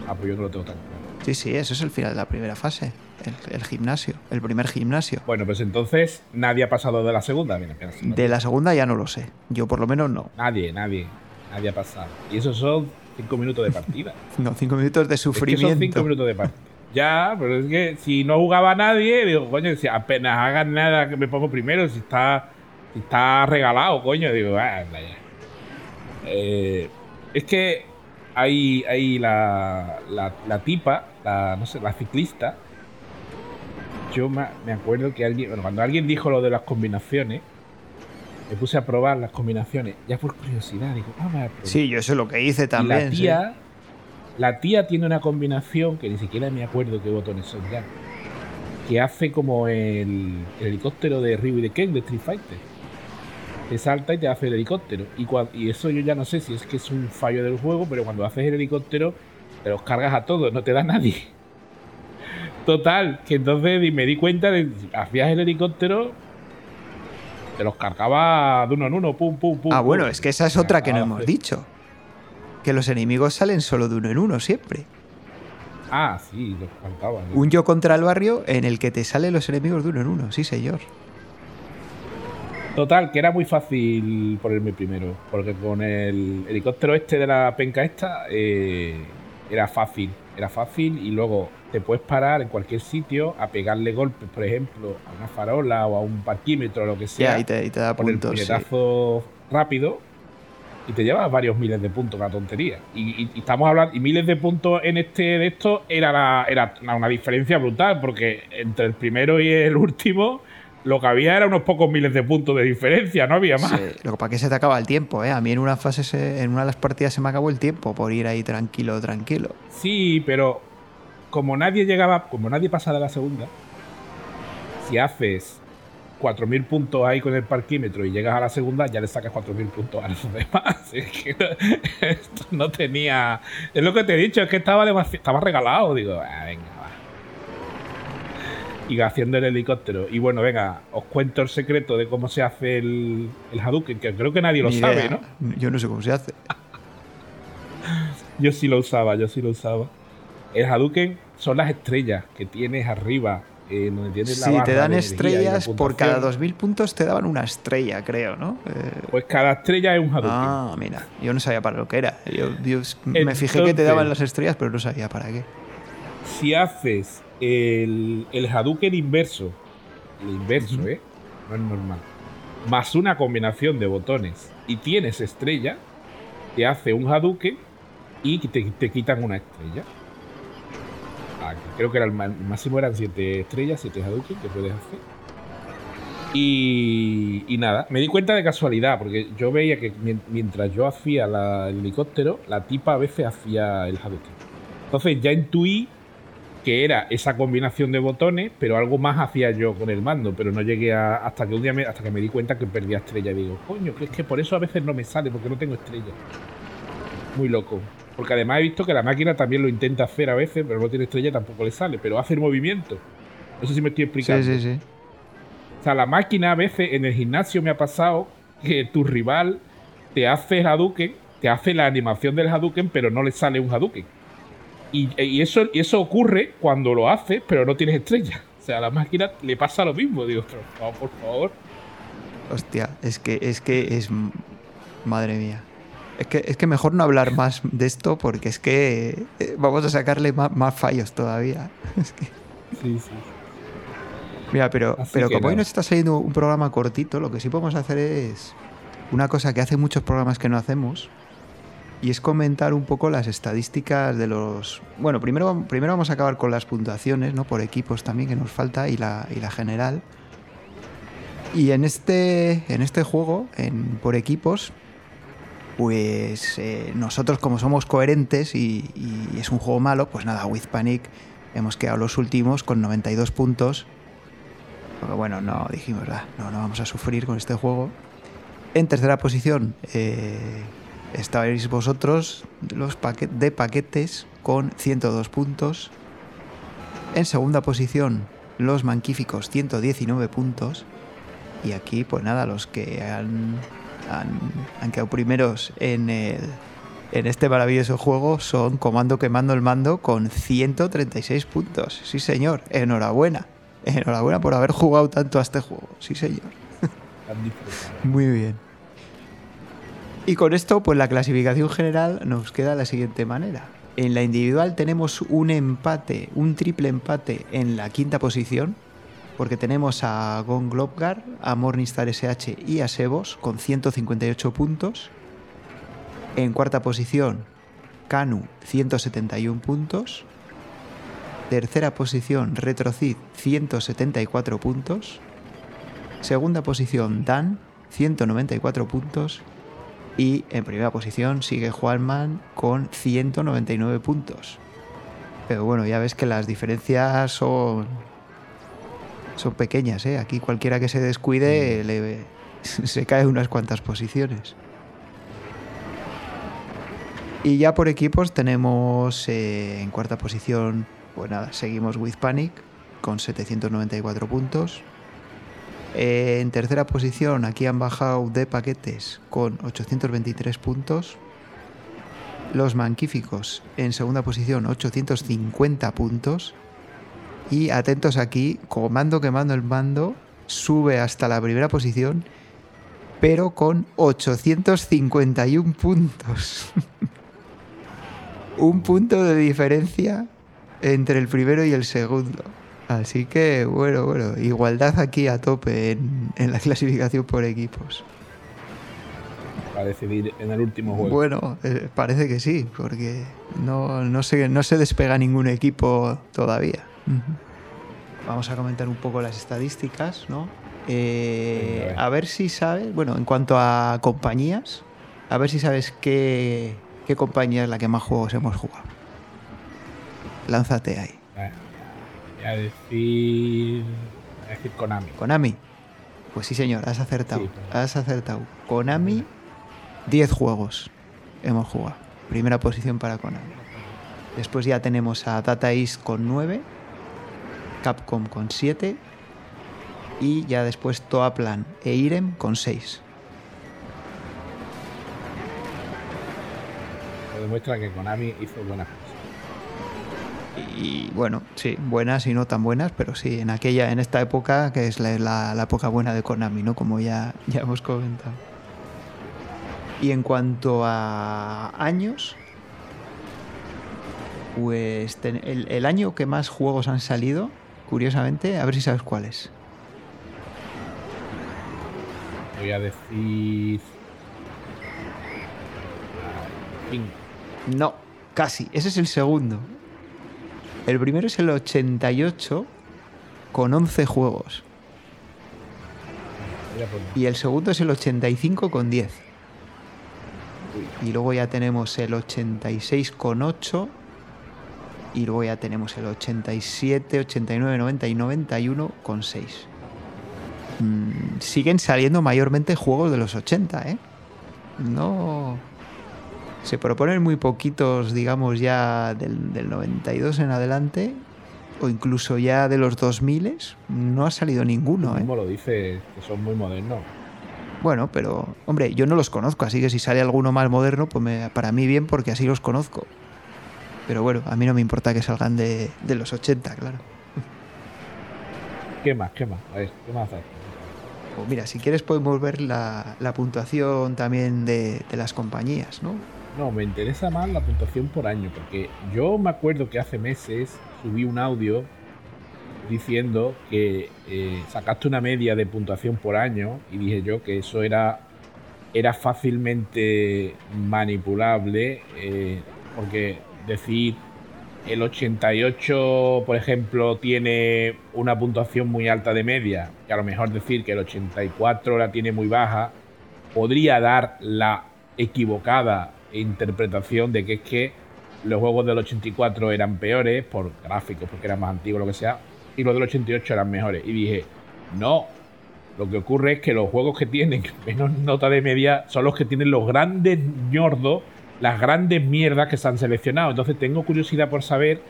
Ah, pues yo no lo tengo tan claro. Sí, sí, eso es el final de la primera fase. El, el gimnasio, el primer gimnasio. Bueno, pues entonces nadie ha pasado de la segunda. Mira, De la segunda ya no lo sé. Yo por lo menos no. Nadie, nadie. Nadie ha pasado. Y esos son cinco minutos de partida. *laughs* No, cinco minutos de Es que sufrimiento. son cinco minutos de partida. Ya, pero es que si no jugaba nadie, digo, coño, si apenas hagan nada que me pongo primero, si está, si está regalado, coño, digo, ah. Eh, es que hay, hay la, la, la tipa, la, no sé, la ciclista. Yo me, acuerdo que alguien, bueno, cuando alguien dijo lo de las combinaciones, me puse a probar las combinaciones, ya por curiosidad, digo, vamos a probar. Sí, yo sé lo que hice Y también. sí. La tía tiene una combinación que ni siquiera me acuerdo qué botones son ya. Que hace como el, el helicóptero de Ryu y de Ken de Street Fighter. Te salta y te hace el helicóptero. Y, eso yo ya no sé si es que es un fallo del juego, pero cuando haces el helicóptero te los cargas a todos, no te da nadie. *laughs* Total, que entonces me di cuenta de que hacías el helicóptero, te los cargaba de uno en uno, pum, pum, pum. Ah, pum. bueno, es que esa es otra que no hemos dicho. Que los enemigos salen solo de uno en uno siempre. Ah, sí, los faltaba. ¿no? Un yo contra el barrio en el que te salen los enemigos de uno en uno, sí, señor. Total, que era muy fácil ponerme primero, porque con el helicóptero este de la penca esta eh, era fácil, era fácil y luego te puedes parar en cualquier sitio a pegarle golpes, por ejemplo, a una farola o a un parquímetro o lo que sea, Ya, y te, y te da con el puntos. sí. puñetazo rápido y te llevas varios miles de puntos, una tontería. Y, y- y estamos hablando, y miles de puntos en este de esto era, la- era una diferencia brutal, porque entre el primero y el último lo que había era unos pocos miles de puntos de diferencia, no había más. Sí, Lo que pasa es que se te acaba el tiempo, ¿eh? A mí en una fase, se- en una de las partidas se me acabó el tiempo por ir ahí tranquilo, tranquilo. Sí, pero como nadie llegaba, como nadie pasa de la segunda, si haces 4.000 puntos ahí con el parquímetro y llegas a la segunda, ya le sacas 4.000 puntos a los *laughs* demás. *laughs* Es que no, esto no tenía... Es lo que te he dicho, es que estaba, demasi- estaba regalado. Digo, ah, venga, va. Y haciendo el helicóptero. Y bueno, venga, os cuento el secreto de cómo se hace el, el Hadouken, que creo que nadie lo Ni sabe, idea. ¿no? Yo no sé cómo se hace. Yo sí lo usaba, yo sí lo usaba. El Hadouken son las estrellas que tienes arriba, eh, la Sí, te dan estrellas, por cada puntuación. 2000 puntos te daban una estrella, creo, ¿no? Eh, Pues cada estrella es un Hadouken. ah, mira, yo no sabía para lo que era. Yo, yo me fijé que te daban las estrellas, pero no sabía para qué. Si haces el, el Hadouken inverso, el inverso, ¿eh? No es normal, más una combinación de botones y tienes estrella, te hace un Hadouken y te, te quitan una estrella. Ah, creo que era el, máximo eran 7 estrellas, 7 Hadouken que puedes hacer. Y, nada, me di cuenta de casualidad, porque yo veía que mien- mientras yo hacía el helicóptero, la tipa a veces hacía el Hadouken. Entonces ya intuí que era esa combinación de botones, pero algo más hacía yo con el mando, pero no llegué a, hasta que un día me, hasta que me di cuenta que perdía estrella y digo, coño, que es que por eso a veces no me sale, porque no tengo estrella. Muy loco. Porque además he visto que la máquina también lo intenta hacer a veces, pero no tiene estrella tampoco le sale, pero hace el movimiento. No sé si me estoy Sí, explicando. sí, sí. O sea, la máquina a veces en el gimnasio me ha pasado que tu rival te hace el Hadouken, te hace la animación del Hadouken, pero no le sale un Hadouken. Y, y eso, y eso ocurre cuando lo haces, pero no tienes estrella. O sea, a la máquina le pasa lo mismo. Digo, pero, por favor. Hostia, es que es que es madre mía. Es que, es que mejor no hablar más de esto porque es que eh, vamos a sacarle más, más fallos todavía. *laughs* Es que- Sí, sí. Mira, pero, Así pero como hoy nos está saliendo un programa cortito, lo que sí podemos hacer es una cosa que hace muchos programas que no hacemos y es comentar un poco las estadísticas de los... Bueno, primero, primero vamos a acabar con las puntuaciones, ¿no? Por equipos también que nos falta y la, y la general. Y en este, en este juego, en, por equipos, pues eh, nosotros como somos coherentes y, es un juego malo, pues nada, With Panic hemos quedado los últimos con 92 puntos. Porque bueno, no dijimos, "Ah, no, no vamos a sufrir con este juego. En tercera posición eh, estabais vosotros los paque- de paquetes con 102 puntos. En segunda posición los manquíficos 119 puntos. Y aquí pues nada, los que han, han, han quedado primeros en, el, en este maravilloso juego son Comando Quemando el Mando con 136 puntos. Sí señor, enhorabuena. Enhorabuena por haber jugado tanto a este juego. Sí señor. *laughs* Muy bien. Y con esto, pues la clasificación general nos queda de la siguiente manera. En la individual tenemos un empate, un triple empate en la quinta posición, porque tenemos a Gon Globgar, a Morningstar SH y a Sebos con 158 puntos. En cuarta posición, Kanu, 171 puntos. Tercera posición, Retrocid, 174 puntos. Segunda posición, Dan, 194 puntos. Y en primera posición sigue Juanman con 199 puntos. Pero bueno, ya ves que las diferencias son, son pequeñas, ¿eh? Aquí cualquiera que se descuide le- *laughs* se cae unas cuantas posiciones. Y ya por equipos tenemos eh, en cuarta posición, pues nada, seguimos With Panic con 794 puntos. Eh, en tercera posición, aquí han bajado de paquetes con 823 puntos. Los Manquíficos en segunda posición, 850 puntos. Y atentos aquí, comando quemando el mando, sube hasta la primera posición, pero con 851 puntos. *laughs* Un punto de diferencia entre el primero y el segundo. Así que, bueno, bueno, igualdad aquí a tope en, en la clasificación por equipos. Para decidir en el último juego. Bueno, eh, parece que sí, porque no, no, se, no se despega ningún equipo todavía. Vamos a comentar un poco las estadísticas, ¿no? Eh, Venga, a ver. a ver si sabes, bueno, en cuanto a compañías, a ver si sabes qué, qué compañía es la que más juegos hemos jugado. Lánzate ahí. Ah, Voy a decir. Voy a decir Konami. Konami. Pues sí, señor, has acertado. Sí, pero- Has acertado. Konami, 10 juegos hemos jugado. Primera posición para Konami. Después ya tenemos a Data East con 9, Capcom con 7 y ya después Toaplan e Irem con 6. Lo demuestra que Konami hizo buenas cosas. Y bueno, sí, buenas y no tan buenas, pero sí, en aquella, en esta época, que es la, la- la época buena de Konami, ¿no? Como ya, ya hemos comentado. Y en cuanto a años, pues el, el año que más juegos han salido, curiosamente, a ver si sabes cuál es. Voy a decir. No, casi, ese es el segundo. El primero es el 88 con 11 juegos. Y el segundo es el 85 con 10. Y luego ya tenemos el 86 con 8. Y luego ya tenemos el 87, 89, 90 y 91 con 6. Mm, siguen saliendo mayormente juegos de los 80, ¿eh? No... Se proponen muy poquitos, digamos, ya del, del 92 en adelante. O incluso ya de los 2000. No ha salido ninguno, ¿eh? Como lo dice, que son muy modernos. Bueno, pero hombre, yo no los conozco, así que si sale alguno más moderno, pues me- para mí bien porque así los conozco. Pero bueno, a mí no me importa que salgan de, de los 80, claro. ¿Qué más? ¿Qué más? A ver, ¿qué más hay? Pues mira, si quieres podemos ver la, la puntuación también de, de las compañías, ¿no? No, me interesa más la puntuación por año, porque yo me acuerdo que hace meses subí un audio diciendo que eh, sacaste una media de puntuación por año y dije yo que eso era, era fácilmente manipulable, eh, porque decir el 88, por ejemplo, tiene una puntuación muy alta de media, que a lo mejor decir que el 84 la tiene muy baja, podría dar la equivocada interpretación de que es que los juegos del 84 eran peores por gráficos, porque eran más antiguos, lo que sea, y los del 88 eran mejores. Y dije, no, lo que ocurre es que los juegos que tienen *laughs* menos nota de media son los que tienen los grandes ñordos, las grandes mierdas que se han seleccionado. Entonces tengo curiosidad por saber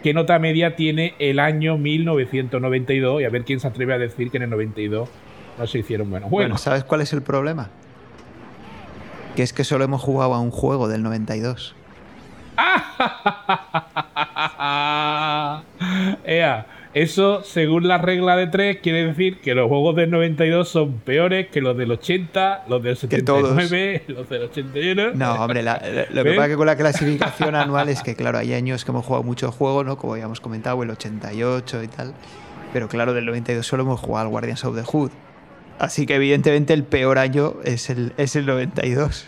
qué nota media tiene el año 1992 y a ver quién se atreve a decir que en el 92 no se hicieron buenos juegos. Bueno, ¿sabes cuál es el problema? Que es que solo hemos jugado a un juego del 92. *laughs* *laughs* Ea, eso, según la regla de 3, quiere decir que los juegos del 92 son peores que los del 80, los del 79, los del 81. No, hombre, la- lo que *laughs* pasa es que con la clasificación anual es que, claro, hay años que hemos jugado muchos juegos, ¿no? Como habíamos comentado, el 88 y tal. Pero claro, del 92 solo hemos jugado al Guardians of the Hood. Así que evidentemente el peor año es el, es el 92.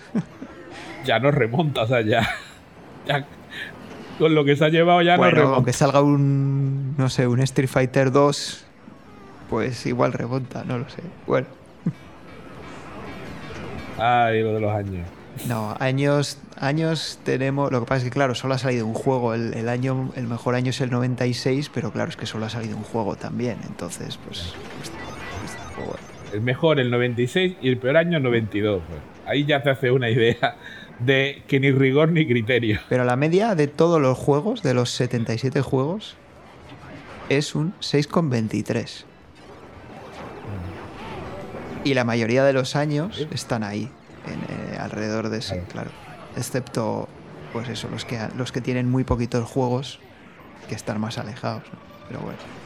Ya no remonta, o sea, ya, ya con lo que se ha llevado ya no bueno, remonta. aunque salga un, no sé, un Street Fighter 2, pues igual remonta, no lo sé. Bueno, *laughs* Ay, lo de los años. no, años, años tenemos. Lo que pasa es que, claro, solo ha salido un juego. El, el año, el mejor año es el 96, pero claro, es que solo ha salido un juego también. Entonces, pues. pues, pues, tampoco, bueno. El mejor el 96 y el peor año el 92. pues. Ahí ya te hace una idea de que ni rigor ni criterio. Pero la media de todos los juegos, de los 77 juegos, es un 6,23. Y la mayoría de los años están ahí, en, eh, alrededor de ese, Claro. Excepto, pues eso, los que, los que tienen muy poquitos juegos, que están más alejados. ¿no? Pero bueno.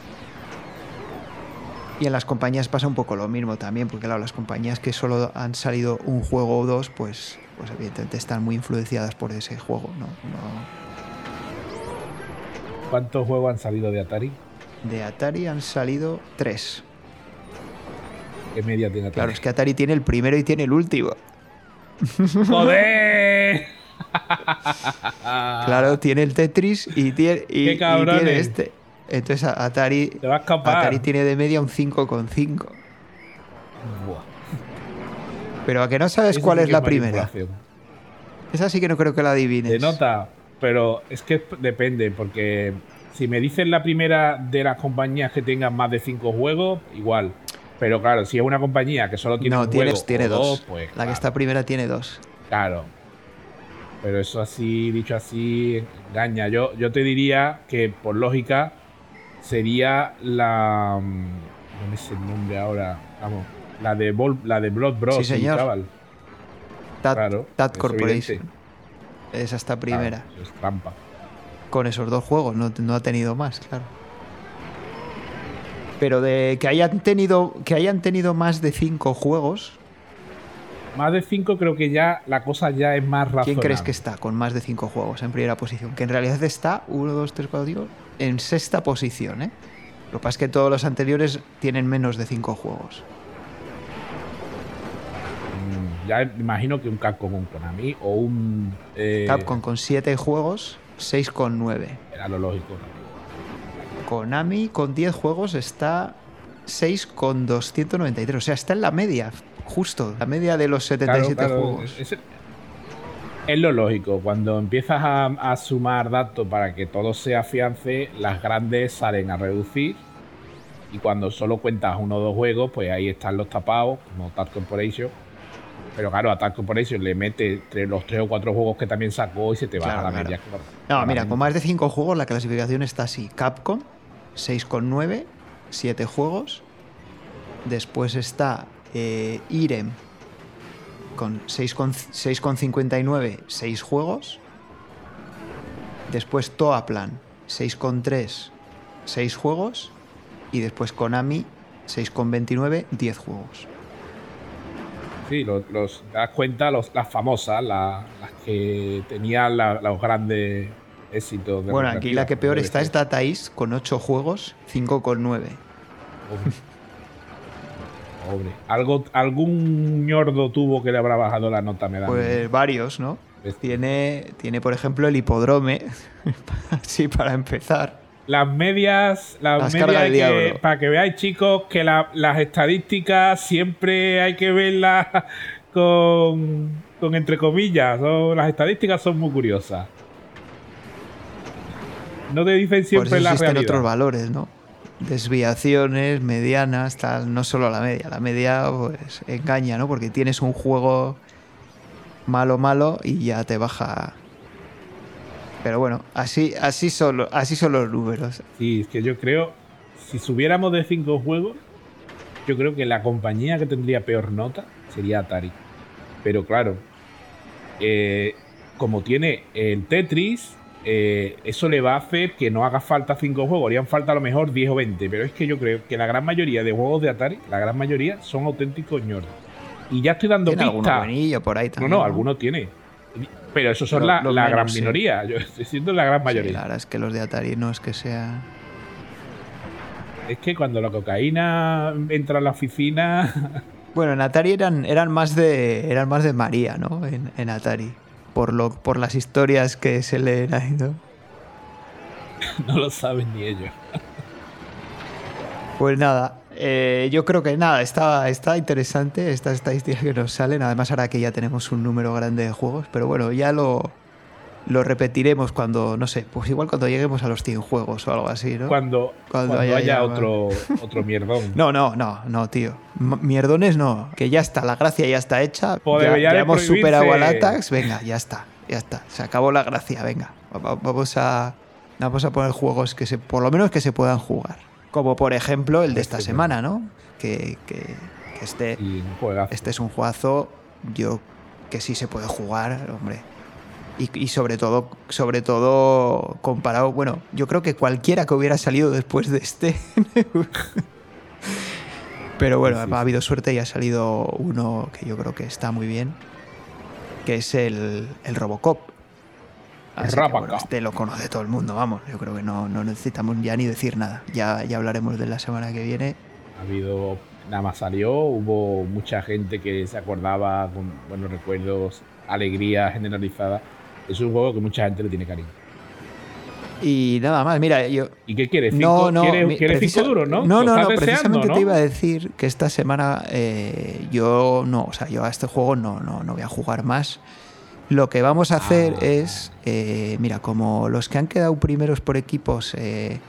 Y en las compañías pasa un poco lo mismo también, porque claro, las compañías que solo han salido un juego o dos, pues, pues evidentemente están muy influenciadas por ese juego, ¿no? No- ¿Cuántos juegos han salido de Atari? De Atari han salido tres. ¿Qué media tiene Atari? Claro, es que Atari tiene el primero y tiene el último. *laughs* ¡Joder! Claro, tiene el Tetris y tiene, y, ¡Qué y tiene este. Entonces Atari, va a. Atari tiene de media un 5,5. Buah. Pero a que no sabes Eso cuál es la primera. Esa sí que no creo que la adivines. De nota, pero es que depende, porque si me dicen la primera de las compañías que tengan más de 5 juegos, igual. Pero claro, si es una compañía que solo tiene no, un tiene, juego tiene o dos. pues la claro, que está primera tiene dos. Claro. Pero eso así, dicho así, engaña. Yo, yo te diría que por lógica sería la. No me sé el nombre ahora. Vamos. La de, Vol- la de Blood Bros. Sí, señor. chaval. Tat, Claro, Tat es Corporation. evidente. Esa está primera. Claro, es trampa. Con esos dos juegos, no, no ha tenido más, claro. Pero de que hayan tenido, que hayan tenido más de cinco juegos, Más de 5 creo que ya la cosa ya es más razonable. ¿quién crees que está con más de cinco juegos en primera posición? Que en realidad está 1, 2, 3, 4, 5 en sexta posición, ¿eh? Lo que pasa es que todos los anteriores tienen menos de cinco juegos. Mm, Ya imagino que un Capcom un Konami o un. eh, Capcom con 7 juegos, 6,9. Era lo lógico. Konami con 10 juegos está 6,293. O sea, está en la media, justo, la media de los 77 Claro, claro, juegos. Es lo lógico. Cuando empiezas a, a sumar datos para que todo se afiance, las grandes salen a reducir. Y cuando solo cuentas uno o dos juegos, pues ahí están los tapados, como Tag Corporation. Pero claro, a Tag Corporation le mete los tres o cuatro juegos que también sacó y se te baja Claro, la claro. media. No, mira, con más de 5 juegos la clasificación está así. Capcom, 6,9, 7 juegos. Después está eh, Irem con 6,- 6,59, 6 juegos. Después Toaplan, 6,3, 6 juegos. Y después Konami, 6,29, 10 juegos. Sí, los, los- das cuenta, los, las famosas, la- las que tenían la- los grandes éxitos. de Bueno, aquí la que peor está es Data East con 8 juegos, 5,9. Pobre. Algo, algún ñordo tuvo que le habrá bajado la nota, me da. Pues varios, ¿no? Tiene, tiene, por ejemplo, el hipodrome, *laughs* sí, para empezar. Las medias, las, Las medias que- para que veáis, chicos, que la- las estadísticas siempre hay que verlas *laughs* con, con entre comillas. son- las estadísticas son muy curiosas. No te dicen Por siempre eso la existen realidad. otros valores, ¿no? Desviaciones, medianas, tal, no solo la media. La media, pues, engaña, ¿no? Porque tienes un juego malo, malo y ya te baja. Pero bueno, así, así, son, así son los números. Sí, es que yo creo, si subiéramos de cinco juegos, yo creo que la compañía que tendría peor nota sería Atari. Pero claro, eh, como tiene el Tetris, eh, eso le va a hacer que no haga falta cinco juegos, harían falta a lo mejor 10 o 20. Pero es que yo creo que la gran mayoría de juegos de Atari, la gran mayoría, son auténticos ñordos. Y ya estoy dando pistas. por ahí No, no, alguno tiene. Pero esos son la, la gran sí. minoría. *laughs* Yo estoy diciendo la gran Sí, mayoría. la verdad es que los de Atari no es que sea. Es que cuando la cocaína entra a la oficina, *laughs* Bueno, en Atari eran, eran más de. eran más de María, ¿no? En, en Atari. Por lo, por las historias que se leen ahí, ¿no? *laughs* no lo saben ni ellos. Pues nada, eh, yo creo que nada, está, está interesante estas estadísticas que nos salen. Además, ahora que ya tenemos un número grande de juegos, pero bueno, ya lo, lo repetiremos cuando, no sé, pues igual cuando lleguemos a los 100 juegos o algo así, ¿no? Cuando, Cuando cuando haya haya, ya- otro, otro mierdón. No, no, no, no, tío. M- Mierdones no, que ya está, la gracia ya está hecha. Pues ya, hemos superado al Atax, venga, ya está, ya está. Se acabó la gracia, venga. Va- va- Vamos a, vamos a poner juegos que se, por lo menos que se puedan jugar. Como por ejemplo el de esta Este, semana, ¿no? Que, que, que este, este es un juegazo, yo que sí se puede jugar, hombre. Y, y sobre todo, sobre todo comparado, bueno, yo creo que cualquiera que hubiera salido después de este. *laughs* Pero bueno, Sí, sí, ha habido suerte y ha salido uno que yo creo que está muy bien, que es el, el Robocop. Así que, bueno, este lo conoce todo el mundo, vamos. Yo creo que no, no necesitamos ya ni decir nada. Ya, ya hablaremos de la semana que viene. Ha habido, nada más salió, hubo mucha gente que se acordaba con buenos recuerdos, alegría generalizada. Es un juego que mucha gente le tiene cariño. Y nada más, mira, yo, ¿Y qué quieres? No, Cinco- no, ¿Quieres, mi- quieres precisa- cinco duros, no? No, no, no, precisamente ¿no? te iba a decir que esta semana eh, yo no, o sea, yo a este juego no, no, no voy a jugar más. Lo que vamos a hacer Ah. es, eh, mira, como los que han quedado primeros por equipos eh,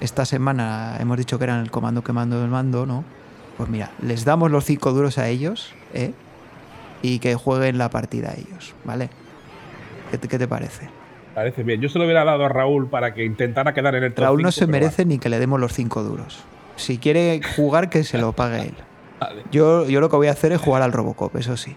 esta semana hemos dicho que eran el comando que mando el mando, ¿no? Pues mira, les damos los cinco duros a ellos, ¿eh? Y que jueguen la partida a ellos, ¿vale? ¿Qué te, qué te parece? Parece bien. Yo se lo hubiera dado a Raúl para que intentara quedar en el top Raúl no cinco, se merece ni que le demos los cinco duros. Si quiere jugar, que se lo pague él. *laughs* vale. Yo, yo lo que voy a hacer es jugar al Robocop, eso sí.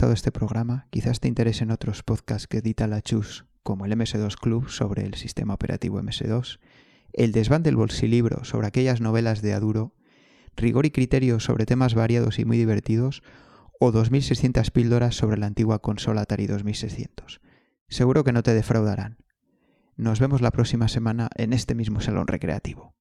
Gustado este programa, quizás te interesen otros podcasts que edita la Chus, como el MS2 Club sobre el sistema operativo MS2, el desván del bolsilibro sobre aquellas novelas de Aduro, rigor y criterio sobre temas variados y muy divertidos, o 2600 píldoras sobre la antigua consola Atari 2600. Seguro que no te defraudarán. Nos vemos la próxima semana en este mismo salón recreativo.